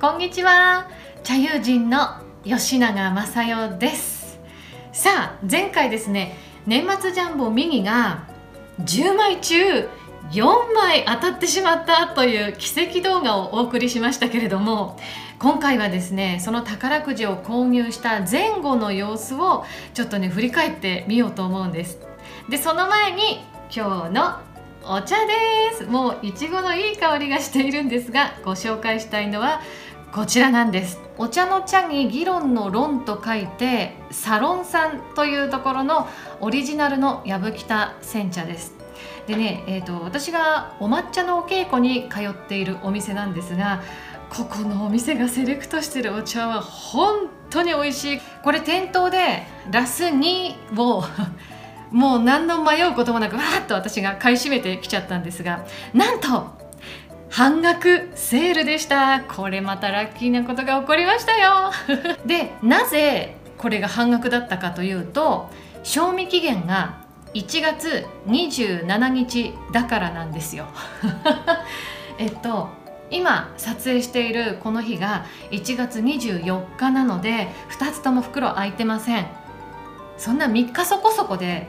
こんにちは。茶友人の吉永正代です。さあ前回ですね年末ジャンボミニが10枚中4枚当たってしまったという奇跡動画をお送りしましたけれども今回はですねその宝くじを購入した前後の様子をちょっとね振り返ってみようと思うんです。でその前に今日のお茶です。もういちごのいい香りがしているんですがご紹介したいのはこちらなんです。お茶の茶に議論の論と書いてサロンさんというところのオリジナルのやぶきた煎茶です。でね、えーと、私がお抹茶のお稽古に通っているお店なんですがここのお店がセレクトしてるお茶は本当に美味しい。これ店頭でラス2をもう何の迷うこともなくわーっと私が買い占めてきちゃったんですがなんと半額セールでした。これまたラッキーなことが起こりましたよ。でなぜこれが半額だったかというと賞味期限が1月27日だからなんですよ。えっと今撮影しているこの日が1月24日なので2つとも袋開いてません。そんな3日そこそこで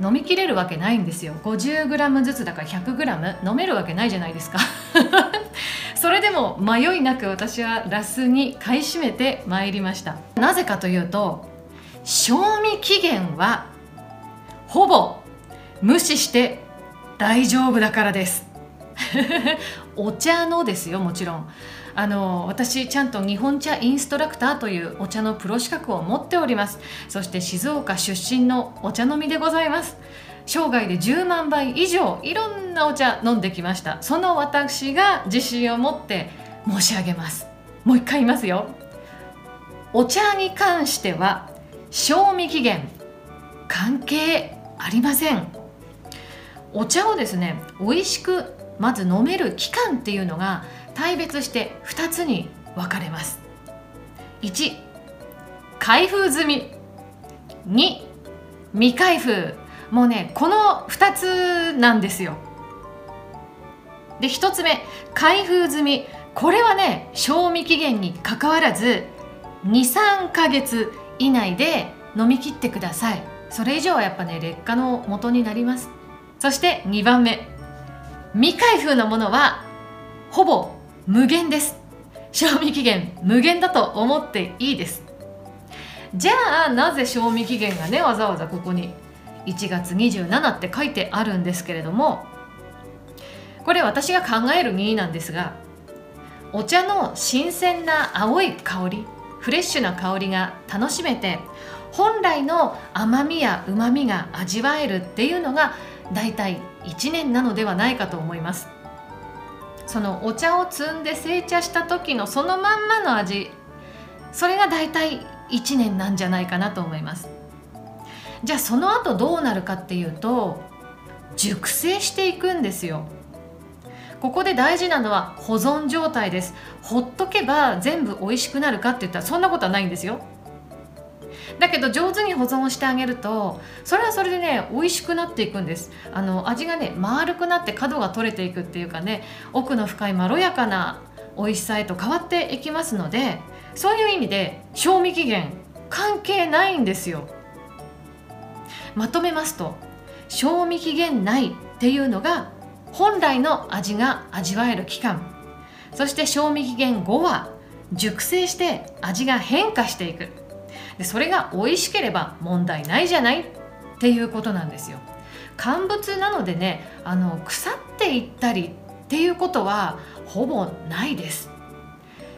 飲みきれるわけないんですよ。50g ずつだから 100g 飲めるわけないじゃないですか。それでも迷いなく私はラスに買い占めてまいりました。なぜかというと賞味期限はほぼ無視して大丈夫だからです。お茶のですよもちろん。あの私ちゃんと日本茶インストラクターというお茶のプロ資格を持っております。そして静岡出身のお茶飲みでございます。生涯で10万杯以上いろんなお茶飲んできました。その私が自信を持って申し上げます。もう一回言いますよ。お茶に関しては賞味期限関係ありません。お茶をですね美味しくまず飲める期間っていうのが大別して2つに分かれます。1開封済み。2未開封。もうねこの2つなんですよ。で1つ目開封済み。これはね賞味期限にかかわらず23ヶ月以内で飲み切ってください。それ以上はやっぱね劣化の元になります。そして2番目。未開封のものはほぼ無限です。賞味期限無限だと思っていいです。じゃあなぜ賞味期限がねわざわざここに1月27って書いてあるんですけれどもこれ私が考える2なんですがお茶の新鮮な青い香りフレッシュな香りが楽しめて本来の甘みやうまみが味わえるっていうのがだいたい1年なのではないかと思います。そのお茶を摘んで製茶した時のそのまんまの味。それがだいたい1年なんじゃないかなと思います。じゃあその後どうなるかっていうと熟成していくんですよ。ここで大事なのは保存状態です。ほっとけば全部美味しくなるかって言ったらそんなことはないんですよ。だけど上手に保存してあげるとそれはそれでね美味しくなっていくんです。あの味がね丸くなって角が取れていくっていうかね奥の深いまろやかな美味しさへと変わっていきますのでそういう意味で賞味期限関係ないんですよ。まとめますと賞味期限内っていうのが本来の味が味わえる期間。そして賞味期限後は熟成して味が変化していく。でそれが美味しければ問題ないじゃないっていうことなんですよ。乾物なのでねあの腐っていったりっていうことはほぼないです。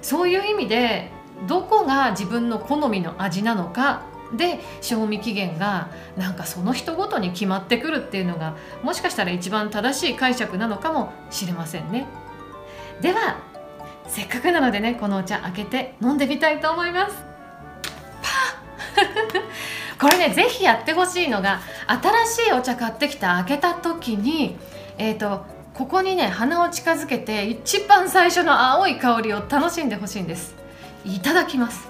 そういう意味でどこが自分の好みの味なのかで賞味期限がなんかその人ごとに決まってくるっていうのがもしかしたら一番正しい解釈なのかもしれませんね。ではせっかくなのでねこのお茶開けて飲んでみたいと思います。これねぜひやってほしいのが新しいお茶買ってきて開けた時にえっ、ー、とここにね鼻を近づけて一番最初の青い香りを楽しんでほしいんです。いただきます。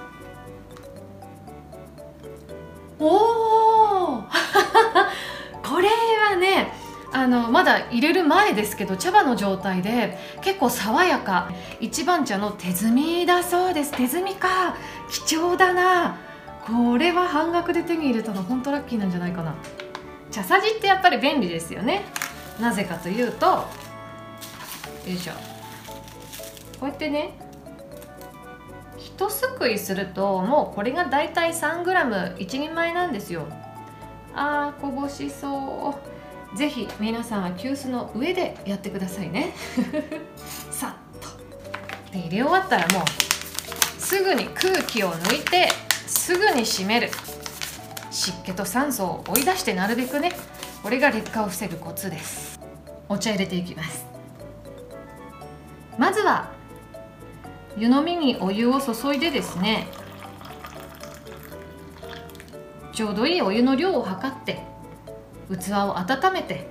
おお これはねあのまだ入れる前ですけど茶葉の状態で結構爽やか。一番茶の手摘みだそうです。手摘みか。貴重だな。これは半額で手に入れたの本当ラッキーなんじゃないかな。茶さじってやっぱり便利ですよね。なぜかというとよいしょ。こうやってね一すくいするともうこれがだいたい 3g1 人前なんですよ。あーこぼしそう。ぜひ皆さんは急須の上でやってくださいね。さっと。で入れ終わったらもうすぐに空気を抜いてすぐに閉める。湿気と酸素を追い出してなるべくね。これが劣化を防ぐコツです。お茶入れていきます。まずは湯飲みにお湯を注いでですね。ちょうどいいお湯の量を測って器を温めて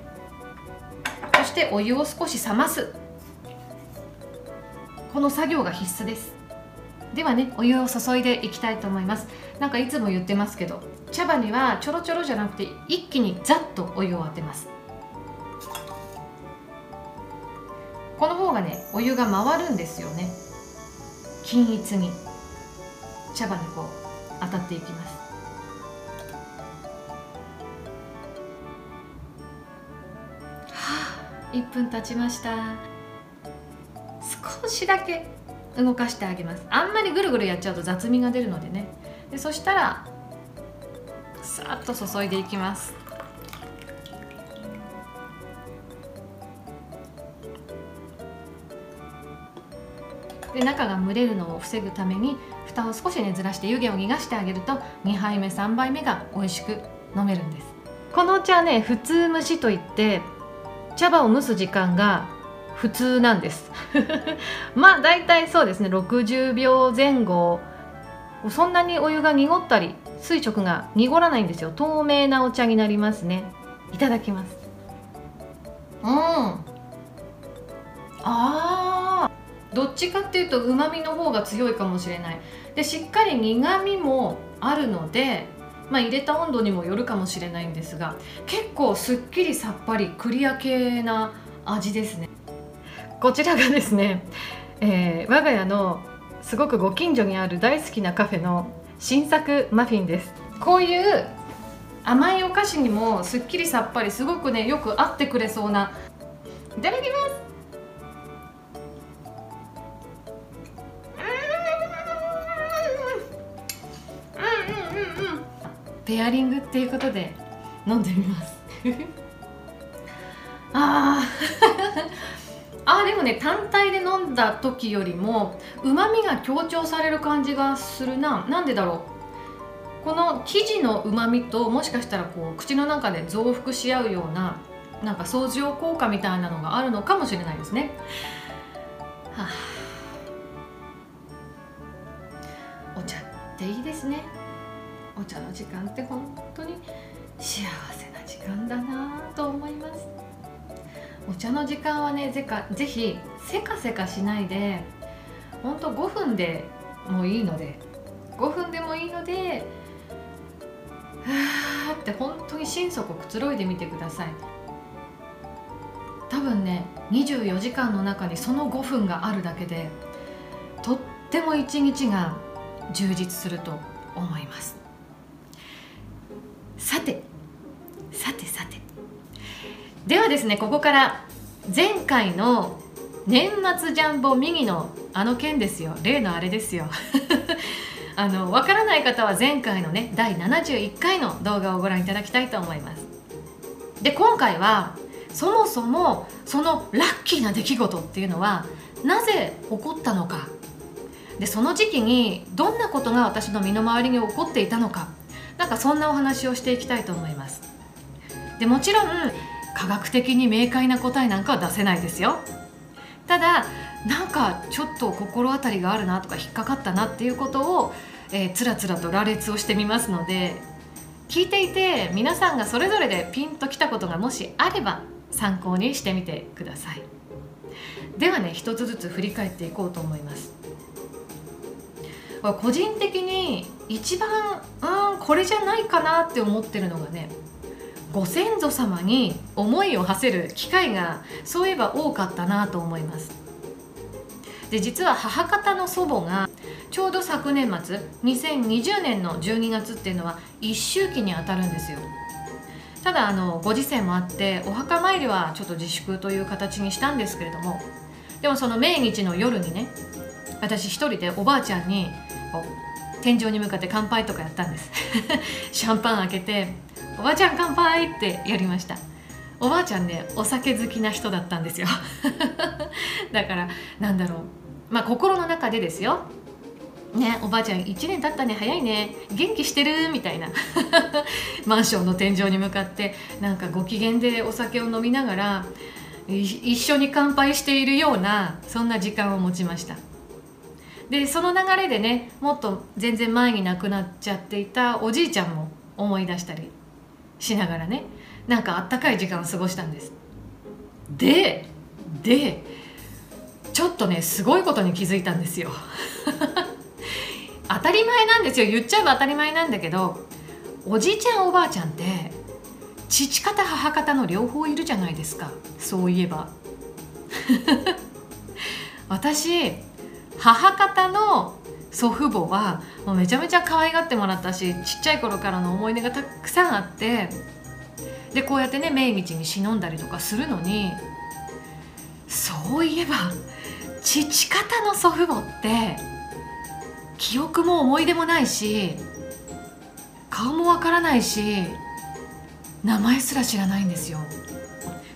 そしてお湯を少し冷ます。この作業が必須です。ではねお湯を注いでいきたいと思います。なんかいつも言ってますけど茶葉にはちょろちょろじゃなくて一気にざっとお湯を当てます。この方がねお湯が回るんですよね。均一に。茶葉にこう当たっていきます。はあ1分経ちました。少しだけ。動かしてあげます。あんまりぐるぐるやっちゃうと雑味が出るのでね。でそしたらさっと注いでいきます。で中が蒸れるのを防ぐために蓋を少しねずらして湯気を逃がしてあげると2杯目3杯目が美味しく飲めるんです。このお茶ね普通蒸しといって茶葉を蒸す時間が普通なんです。まあ大体そうですね。60秒前後。そんなにお湯が濁ったり垂直が濁らないんですよ。透明なお茶になりますね。いただきます。うん。あー。どっちかっていうとうまみの方が強いかもしれない。でしっかり苦みもあるのでまあ、入れた温度にもよるかもしれないんですが結構すっきりさっぱりクリア系な味ですね。こちらがですね、えー、我が家のすごくご近所にある大好きなカフェの新作マフィンです。こういう甘いお菓子にもすっきりさっぱりすごくねよく合ってくれそうな。いただきます。ペアリングっていうことで飲んでみます。あああでもね単体で飲んだ時よりもうまみが強調される感じがするな。なんでだろう？この生地のうまみともしかしたらこう口の中で増幅し合うようななんか相乗効果みたいなのがあるのかもしれないですね、はあ、お茶っていいですね。お茶の時間って本当に幸せな時間だなと思います。お茶の時間はねぜかぜひせかせかしないでほんと5分でもいいので5分でもいいのではーって本当に心底くつろいでみてください。多分ね24時間の中にその5分があるだけでとっても一日が充実すると思います。さてではですねここから前回の年末ジャンボ右のあの件ですよ。例のあれですよ。あのわからない方は前回のね第71回の動画をご覧いただきたいと思います。で今回はそもそもそのラッキーな出来事っていうのはなぜ起こったのか。でその時期にどんなことが私の身の回りに起こっていたのか。なんかそんなお話をしていきたいと思います。でもちろん科学的に明快な答えなんかは出せないですよ。ただなんかちょっと心当たりがあるなとか引っかかったなっていうことを、えー、つらつらと羅列をしてみますので聞いていて皆さんがそれぞれでピンときたことがもしあれば参考にしてみてください。ではね一つずつ振り返っていこうと思います。個人的に一番うんこれじゃないかなって思ってるのがねご先祖様に思いを馳せる機会がそういえば多かったなと思います。で実は母方の祖母がちょうど昨年末2020年の12月っていうのは一周期にあたるんですよ。ただあのご時世もあってお墓参りはちょっと自粛という形にしたんですけれどもでもその命日の夜にね私一人でおばあちゃんにこう天井に向かって乾杯とかやったんです。シャンパン開けて「おばちゃん乾杯!」ってやりました。おばあちゃんねお酒好きな人だったんですよ。だからなんだろう。まあ心の中でですよ。ねおばあちゃん1年経ったね早いね。元気してる？みたいな。マンションの天井に向かってなんかご機嫌でお酒を飲みながら一緒に乾杯しているようなそんな時間を持ちました。でその流れでねもっと全然前に亡くなっちゃっていたおじいちゃんも思い出したり。しながらねなんかあったかい時間を過ごしたんです。ででちょっとねすごいことに気づいたんですよ。当たり前なんですよ。言っちゃえば当たり前なんだけどおじいちゃんおばあちゃんって父方母方の両方いるじゃないですか。そういえば。私母方の祖父母はもうめちゃめちゃ可愛がってもらったしちっちゃい頃からの思い出がたくさんあってでこうやってね命日に忍んだりとかするのにそういえば父方の祖父母って記憶も思い出もないし顔もわからないし名前すら知らないんですよ。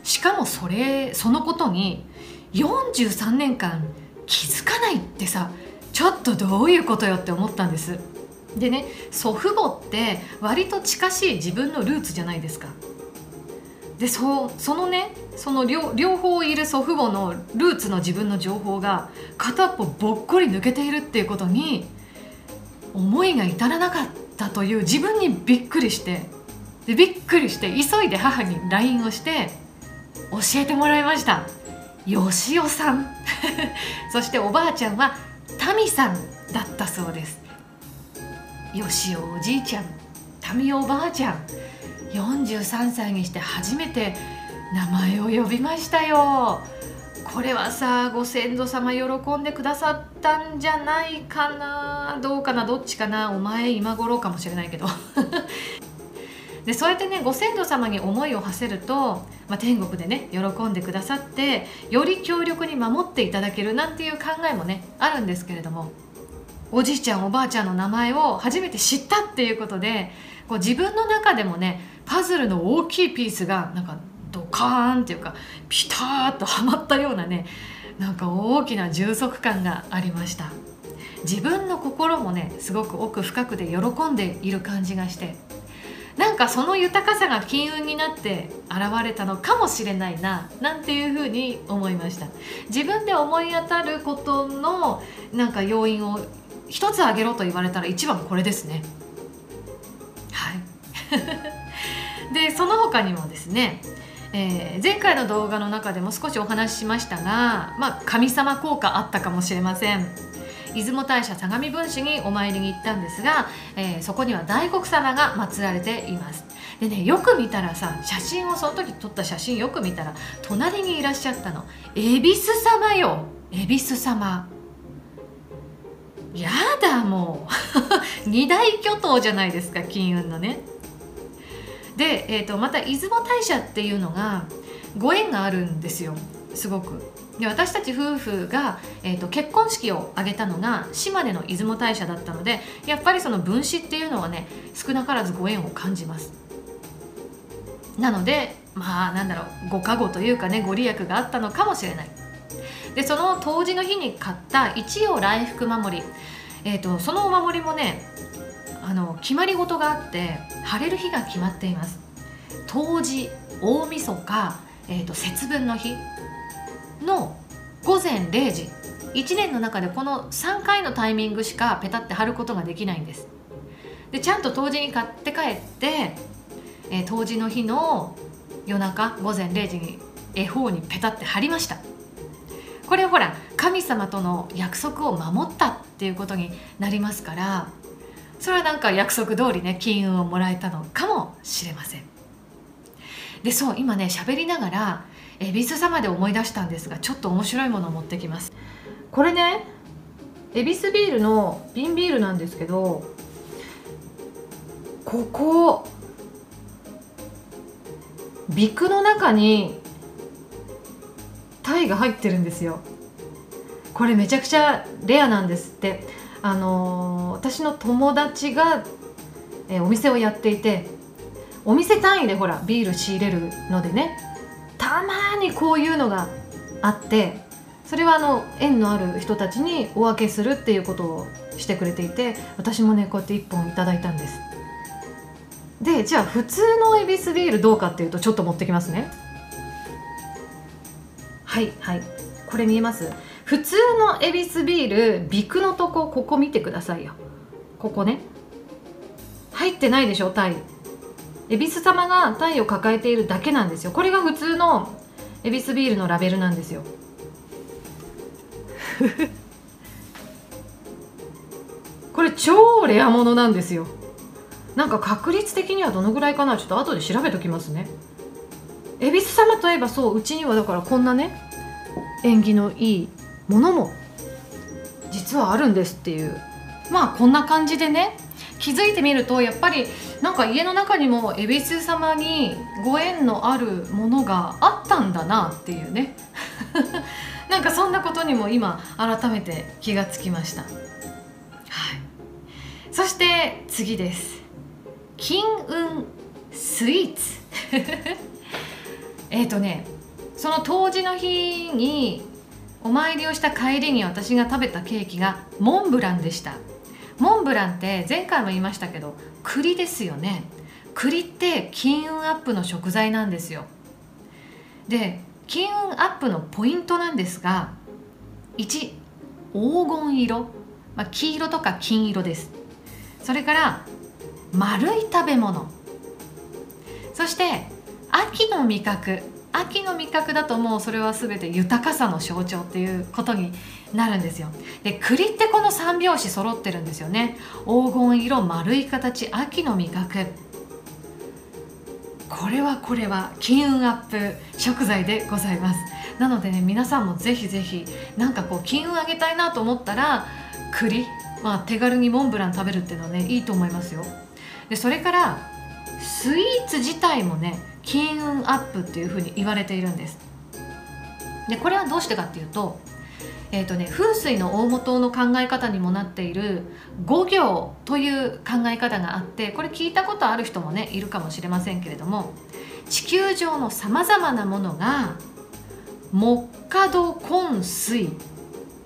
しかもそれそのことに43年間気づかないってさちょっとどういうことよって思ったんです。でね祖父母って割と近しい自分のルーツじゃないですか。でそそのねその両方いる祖父母のルーツの自分の情報が片っぽぼっこり抜けているっていうことに思いが至らなかったという自分にびっくりして。でびっくりして急いで母に LINE をして教えてもらいました。よしおさん。そしておばあちゃんはタミさんだったそうです。よしおおじいちゃんタミおばあちゃん43歳にして初めて名前を呼びましたよ。これはさご先祖様喜んでくださったんじゃないかなどうかなどっちかなお前今頃かもしれないけど。でそうやってねご先祖様に思いを馳せると、まあ、天国でね喜んでくださってより強力に守っていただけるなんていう考えもねあるんですけれどもおじいちゃんおばあちゃんの名前を初めて知ったっていうことでこう自分の中でもねパズルの大きいピースがなんかドカーンっていうかピターッとはまったようなねなんか大きな充足感がありました。自分の心もねすごく奥深くで喜んでいる感じがしてなんかその豊かさが金運になって現れたのかもしれないななんていうふうに思いました。自分で思い当たることのなんか要因を一つ挙げろと言われたら一番これですね。はい。でその他にもですねえー、前回の動画の中でも少しお話ししましたが、まあ、神様効果あったかもしれません。出雲大社相模分子にお参りに行ったんですが、えー、そこには大黒様が祀られています。でねよく見たらさ写真をその時撮った写真よく見たら隣にいらっしゃったの恵比寿様よ。恵比寿様。やだもう。二大巨頭じゃないですか金運のね。で、えーと、また出雲大社っていうのがご縁があるんですよすごく。で私たち夫婦が、えーと、結婚式を挙げたのが島根の出雲大社だったのでやっぱりその分子っていうのはね少なからずご縁を感じます。なのでまあなんだろうご加護というかねご利益があったのかもしれない。でその当時の日に買った一葉来福守り、えーとそのお守りもねあの決まり事があって晴れる日が決まっています。冬至大晦日、えーと、節分の日。の午前0時。1年の中でこの3回のタイミングしかペタって貼ることができないんです。でちゃんと冬至に買って帰って、えー、冬至の日の夜中午前0時に絵本にペタって貼りました。これほら神様との約束を守ったっていうことになりますからそれはなんか約束通りね金運をもらえたのかもしれません。でそう今ね喋りながら恵比寿様で思い出したんですがちょっと面白いものを持ってきます。これね恵比寿ビールの瓶ビールなんですけどここビクの中にタイが入ってるんですよ。これめちゃくちゃレアなんですって。あのー、私の友達が、えー、お店をやっていてお店単位でほらビール仕入れるのでね。たまにこういうのがあってそれはあの縁のある人たちにお分けするっていうことをしてくれていて私もねこうやって1本いただいたんです。でじゃあ普通のエビスビールどうかっていうとちょっと持ってきますね。はいはい。これ見えます？普通のエビスビールビクのとこここ見てくださいよ。ここね。入ってないでしょタイ。恵比寿様がタイを抱えているだけなんですよ。これが普通の恵比寿ビールのラベルなんですよ。これ超レアものなんですよ。なんか確率的にはどのぐらいかな？ちょっと後で調べときますね。恵比寿様といえばそううちにはだからこんなね縁起のいいものも実はあるんですっていう。まあこんな感じでね気づいてみるとやっぱりなんか家の中にも恵比寿様にご縁のあるものがあったんだなっていうね。なんかそんなことにも今改めて気がつきました、はい、そして次です。金運スイーツ。えっとねその当時の日にお参りをした帰りに私が食べたケーキがモンブランでした。モンブランって前回も言いましたけど栗ですよね。栗って金運アップの食材なんですよ。で金運アップのポイントなんですが1黄金色、まあ、黄色とか金色です。それから丸い食べ物。そして秋の味覚。秋の味覚だともうそれは全て豊かさの象徴っていうことになるんですよ。で栗ってこの3拍子揃ってるんですよね。黄金色丸い形秋の味覚。これはこれは金運アップ食材でございます。なのでね皆さんもぜひぜひなんかこう金運上げたいなと思ったら栗まあ手軽にモンブラン食べるっていうのはねいいと思いますよ。でそれからスイーツ自体もね金運アップっていうふうに言われているんですでこれはどうしてかっていうと,、えーとね、風水の大元の考え方にもなっている五行という考え方があってこれ聞いたことある人もねいるかもしれませんけれども地球上のさまざまなものが木火土金水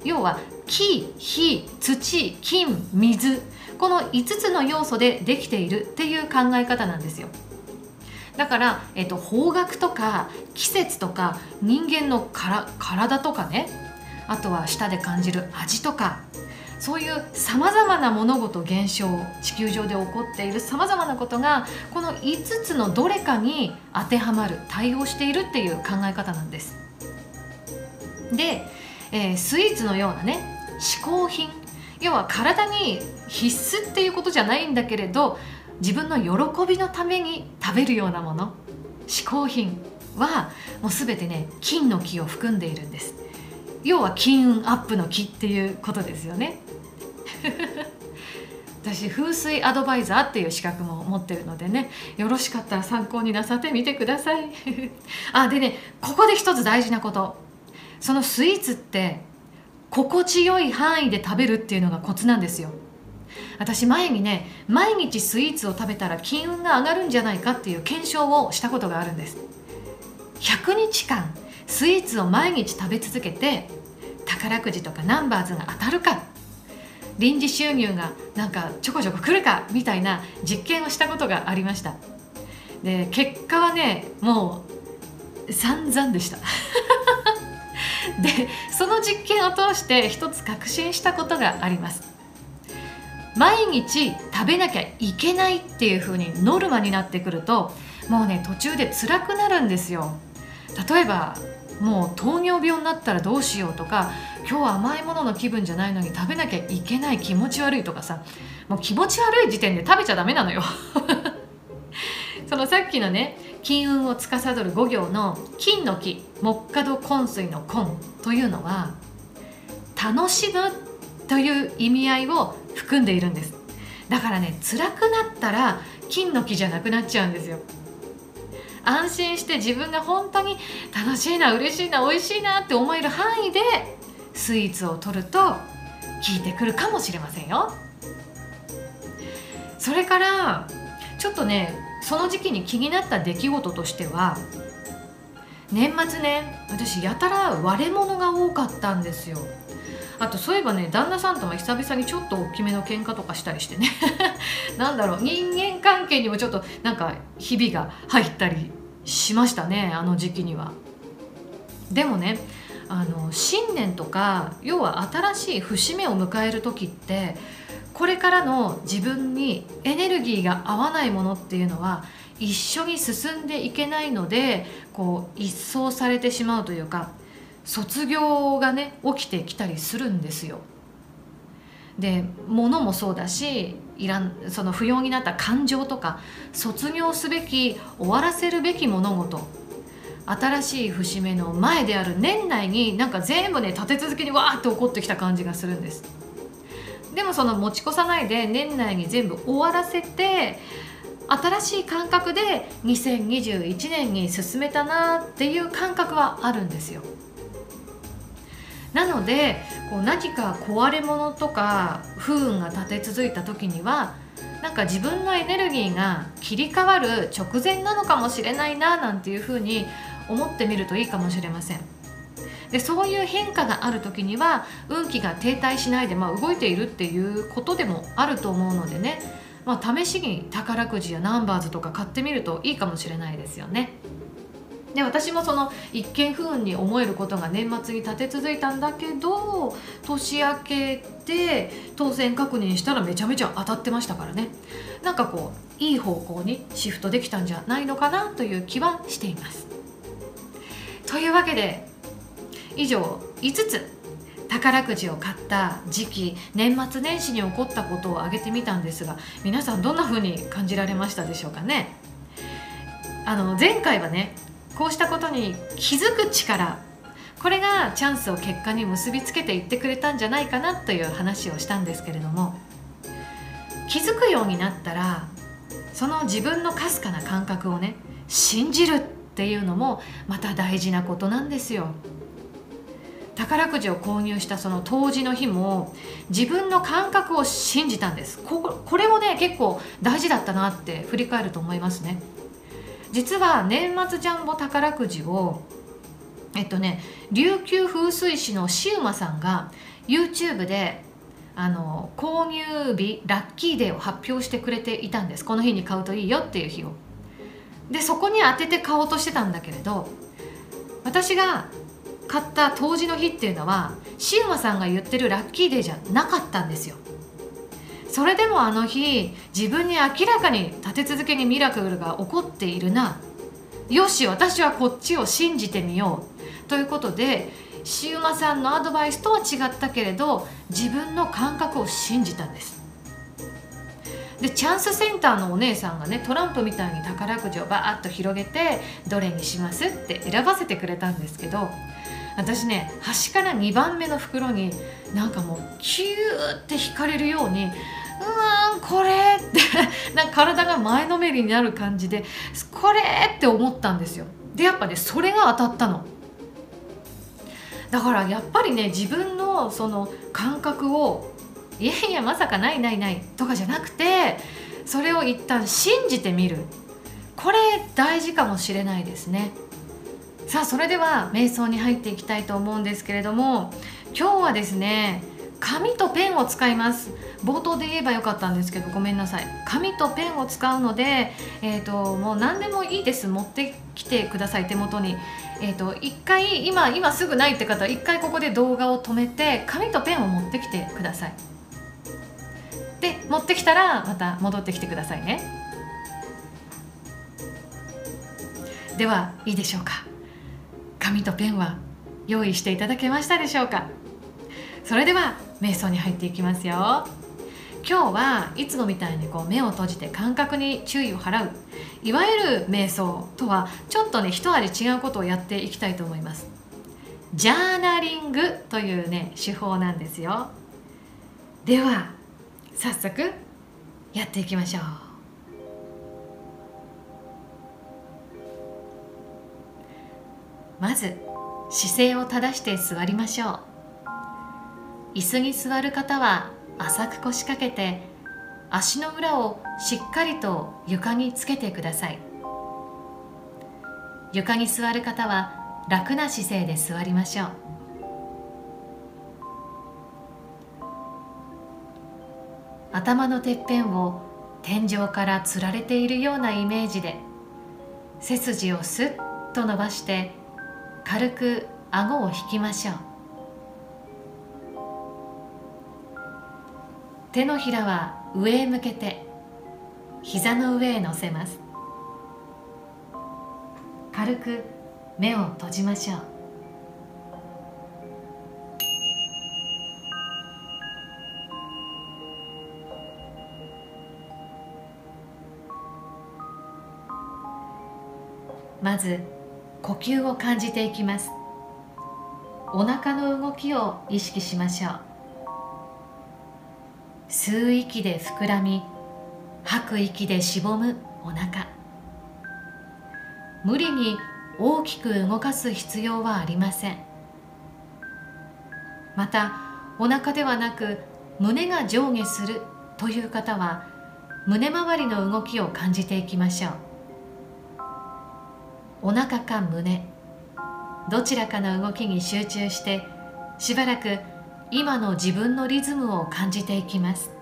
要は木火土金水この5つの要素でできているっていう考え方なんですよ。だから、えっと、方角とか季節とか人間のから体とかね。あとは舌で感じる味とか。そういうさまざまな物事現象地球上で起こっているさまざまなことがこの5つのどれかに当てはまる対応しているっていう考え方なんです。で、えー、スイーツのようなね嗜好品。要は体に必須っていうことじゃないんだけれど自分の喜びのために食べるようなもの嗜好品はもう全てね金の木を含んでいるんです。要は金運アップの木っていうことですよね。私風水アドバイザーっていう資格も持ってるのでねよろしかったら参考になさってみてください。あでねここで一つ大事なこと。そのスイーツって心地よい範囲で食べるっていうのがコツなんですよ。私前にね毎日スイーツを食べたら金運が上がるんじゃないかっていう検証をしたことがあるんです。100日間スイーツを毎日食べ続けて宝くじとかナンバーズが当たるか臨時収入がなんかちょこちょこ来るかみたいな実験をしたことがありました。で結果はねもう散々でした。でその実験を通して一つ確信したことがあります。毎日食べなきゃいけないっていう風にノルマになってくるともうね途中で辛くなるんですよ。例えばもう糖尿病になったらどうしようとか今日は甘いものの気分じゃないのに食べなきゃいけない気持ち悪いとかさもう気持ち悪い時点で食べちゃダメなのよ。そのさっきのね金運を司る5行の金の木木角金水の根というのは楽しむという意味合いを含んでいるんです。だからね辛くなったら金の木じゃなくなっちゃうんですよ。安心して自分が本当に楽しいな嬉しいな美味しいなって思える範囲でスイーツを取ると効いてくるかもしれませんよ。それからちょっとねその時期に気になった出来事としては年末ね私やたら割れ物が多かったんですよ。あとそういえばね旦那さんとも久々にちょっと大きめの喧嘩とかしたりしてね なんだろう人間関係にもちょっとなんかひびが入ったりしましたねあの時期には。でもねあの新年とか要は新しい節目を迎える時ってこれからの自分にエネルギーが合わないものっていうのは一緒に進んでいけないのでこう一掃されてしまうというか卒業がね起きてきたりするんですよ。で物もそうだしいらんその不要になった感情とか卒業すべき終わらせるべき物事新しい節目の前である年内になんか全部ね立て続けにわーって起こってきた感じがするんですでもその持ち越さないで年内に全部終わらせて新しい感覚で2021年に進めたなっていう感覚はあるんですよなのでこう何か壊れ物とか不運が立て続いた時にはなんか自分のエネルギーが切り替わる直前なのかもしれないななんていうふうに思ってみるといいかもしれません。でそういう変化がある時には運気が停滞しないで、まあ、動いているっていうことでもあると思うのでね、まあ、試しに宝くじやナンバーズとか買ってみるといいかもしれないですよね。で私もその一見不運に思えることが年末に立て続いたんだけど年明けて当選確認したらめちゃめちゃ当たってましたからねなんかこういい方向にシフトできたんじゃないのかなという気はしています。というわけで以上5つ宝くじを買った時期年末年始に起こったことを挙げてみたんですが皆さんどんな風に感じられましたでしょうかねあの前回はねこうしたことに気づく力これがチャンスを結果に結びつけていってくれたんじゃないかなという話をしたんですけれども気づくようになったらその自分のかすかな感覚をね信じるっていうのもまた大事なことなんですよ。宝くじを購入したその当時の日も自分の感覚を信じたんですここれもね結構大事だったなって振り返ると思いますね実は年末ジャンボ宝くじをえっとね琉球風水師のシウマさんが YouTube であの購入日ラッキーデーを発表してくれていたんです。この日に買うといいよっていう日を。でそこに当てて買おうとしてたんだけれど私が買った当時の日っていうのはシウマさんが言ってるラッキーデーじゃなかったんですよ。それでもあの日自分に明らかに立て続けにミラクルが起こっているな。よし私はこっちを信じてみよう。ということでシウマさんのアドバイスとは違ったけれど自分の感覚を信じたんです。でチャンスセンターのお姉さんがねトランプみたいに宝くじをバーッと広げてどれにしますって選ばせてくれたんですけど私ね端から2番目の袋になんかもうキューって引かれるようにうわんこれって。なんか体が前のめりになる感じでこれって思ったんですよ。でやっぱねそれが当たったの。だからやっぱりね自分のその感覚をいやいやまさかないないないとかじゃなくてそれを一旦信じてみる。これ大事かもしれないですね。さあそれでは瞑想に入っていきたいと思うんですけれども今日はですね紙とペンを使います。冒頭で言えばよかったんですけどごめんなさい。紙とペンを使うので、えーと、もう何でもいいです。持ってきてください手元に、えーと、一回今今すぐないって方は一回ここで動画を止めて紙とペンを持ってきてください。で持ってきたらまた戻ってきてくださいね。ではいいでしょうか。紙とペンは用意していただけましたでしょうか。それでは瞑想に入っていきますよ。今日はいつもみたいにこう目を閉じて感覚に注意を払う。いわゆる瞑想とはちょっとね一味違うことをやっていきたいと思います。ジャーナリングというね手法なんですよ。では早速やっていきましょう。まず姿勢を正して座りましょう。椅子に座る方は浅く腰掛けて足の裏をしっかりと床につけてください。床に座る方は楽な姿勢で座りましょう。頭のてっぺんを天井からつられているようなイメージで背筋をスッと伸ばして軽く顎を引きましょう。手のひらは上へ向けて膝の上へ乗せます。軽く目を閉じましょう。まず呼吸を感じていきます。お腹の動きを意識しましょう。吸う息で膨らみ吐く息でしぼむお腹。無理に大きく動かす必要はありません。またお腹ではなく胸が上下するという方は胸周りの動きを感じていきましょう。お腹か胸どちらかの動きに集中してしばらく今の自分のリズムを感じていきます。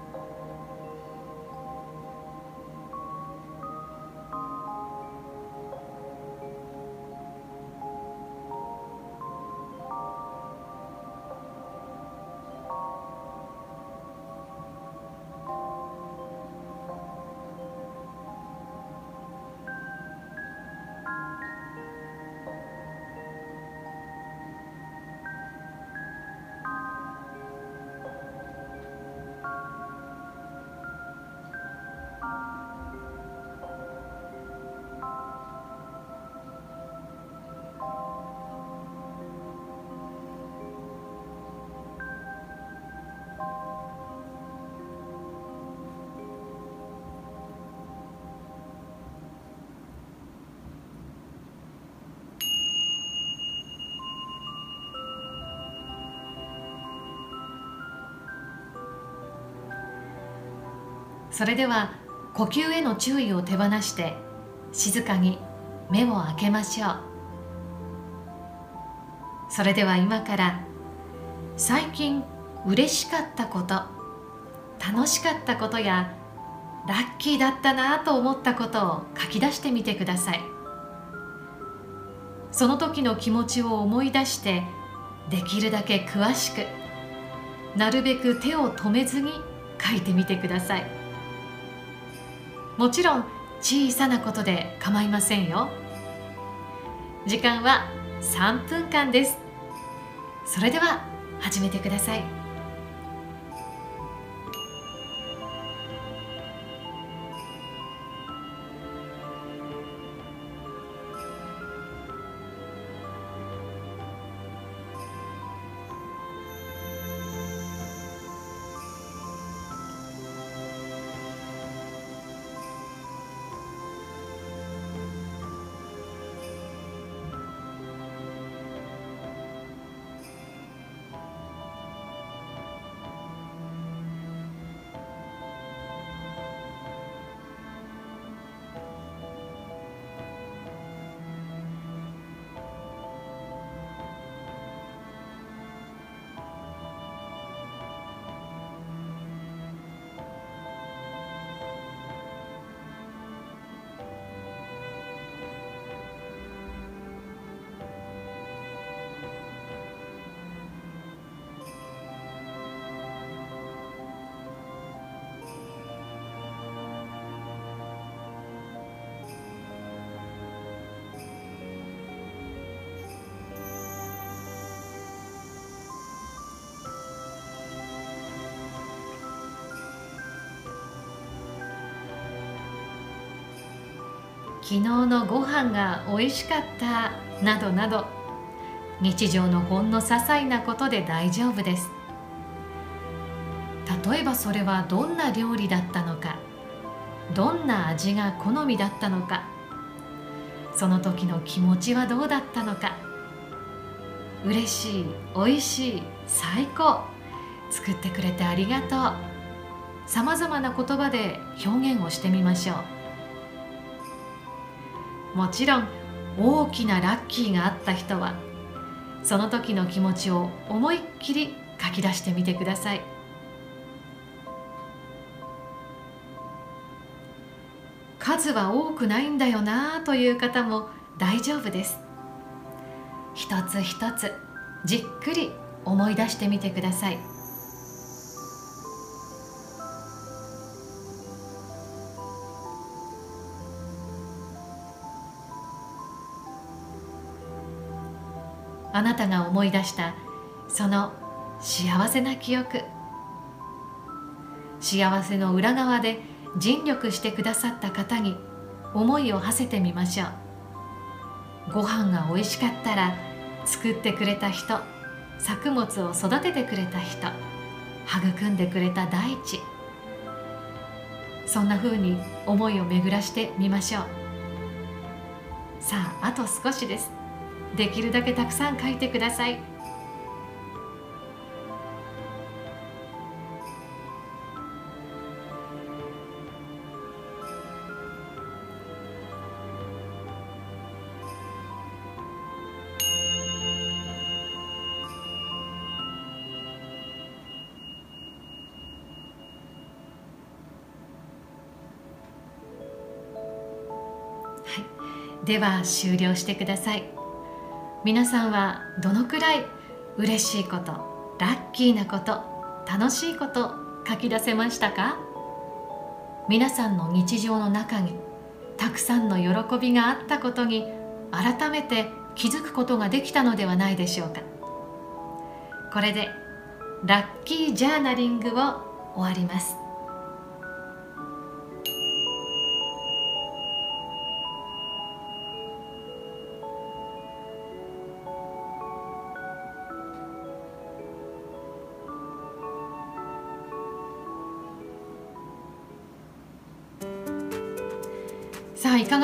それでは呼吸への注意を手放して静かに目を開けましょう。それでは今から最近嬉しかったこと楽しかったことやラッキーだったなと思ったことを書き出してみてください。その時の気持ちを思い出してできるだけ詳しくなるべく手を止めずに書いてみてください。もちろん小さなことで構いませんよ。時間は3分間です。それでは始めてください。昨日のご飯が美味しかったなどなど日常のほんの些細なことで大丈夫です。例えばそれはどんな料理だったのかどんな味が好みだったのかその時の気持ちはどうだったのか嬉しい美味しい最高作ってくれてありがとう。さまざまな言葉で表現をしてみましょう。もちろん大きなラッキーがあった人はその時の気持ちを思いっきり書き出してみてください。数は多くないんだよなという方も大丈夫です。一つ一つじっくり思い出してみてください。あなたが思い出したその幸せな記憶。幸せの裏側で尽力してくださった方に思いを馳せてみましょう。ご飯が美味しかったら作ってくれた人作物を育ててくれた人育んでくれた大地。そんな風に思いを巡らしてみましょう。さああと少しです。できるだけたくさん書いてください。では終了してください。皆さんはどのくらい嬉しいことラッキーなこと楽しいこと書き出せましたか？皆さんの日常の中にたくさんの喜びがあったことに改めて気づくことができたのではないでしょうか。これでラッキージャーナリングを終わります。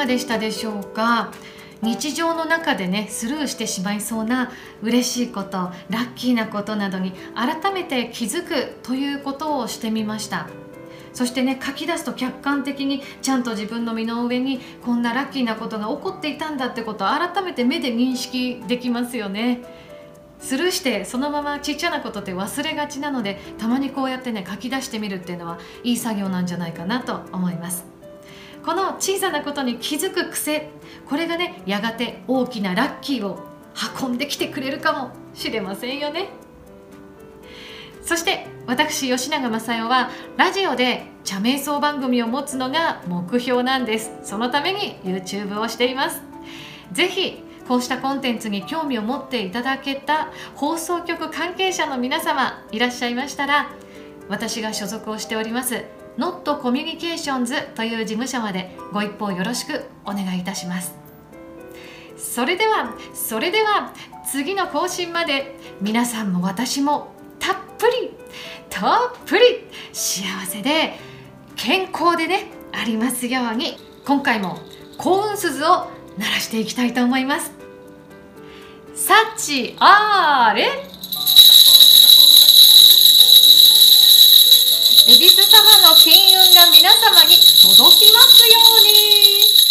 がでしたでしょうか？日常の中でねスルーしてしまいそうな嬉しいことラッキーなことなどに改めて気づくということをしてみました。そしてね書き出すと客観的にちゃんと自分の身の上にこんなラッキーなことが起こっていたんだってことを改めて目で認識できますよね。スルーしてそのままちっちゃなことって忘れがちなのでたまにこうやってね書き出してみるっていうのはいい作業なんじゃないかなと思います。この小さなことに気づく癖これがねやがて大きなラッキーを運んできてくれるかもしれませんよね。そして私吉永雅代はラジオで茶瞑想番組を持つのが目標なんです。そのために YouTube をしています。ぜひこうしたコンテンツに興味を持っていただけた放送局関係者の皆様いらっしゃいましたら私が所属をしております Not Communications という事務所までご一報よろしくお願いいたします。それではそれでは次の更新まで皆さんも私もたっぷりたっぷり幸せで健康でねありますように今回も幸運鈴を鳴らしていきたいと思います。幸あれ？恵比寿様の金運が皆様に届きますように。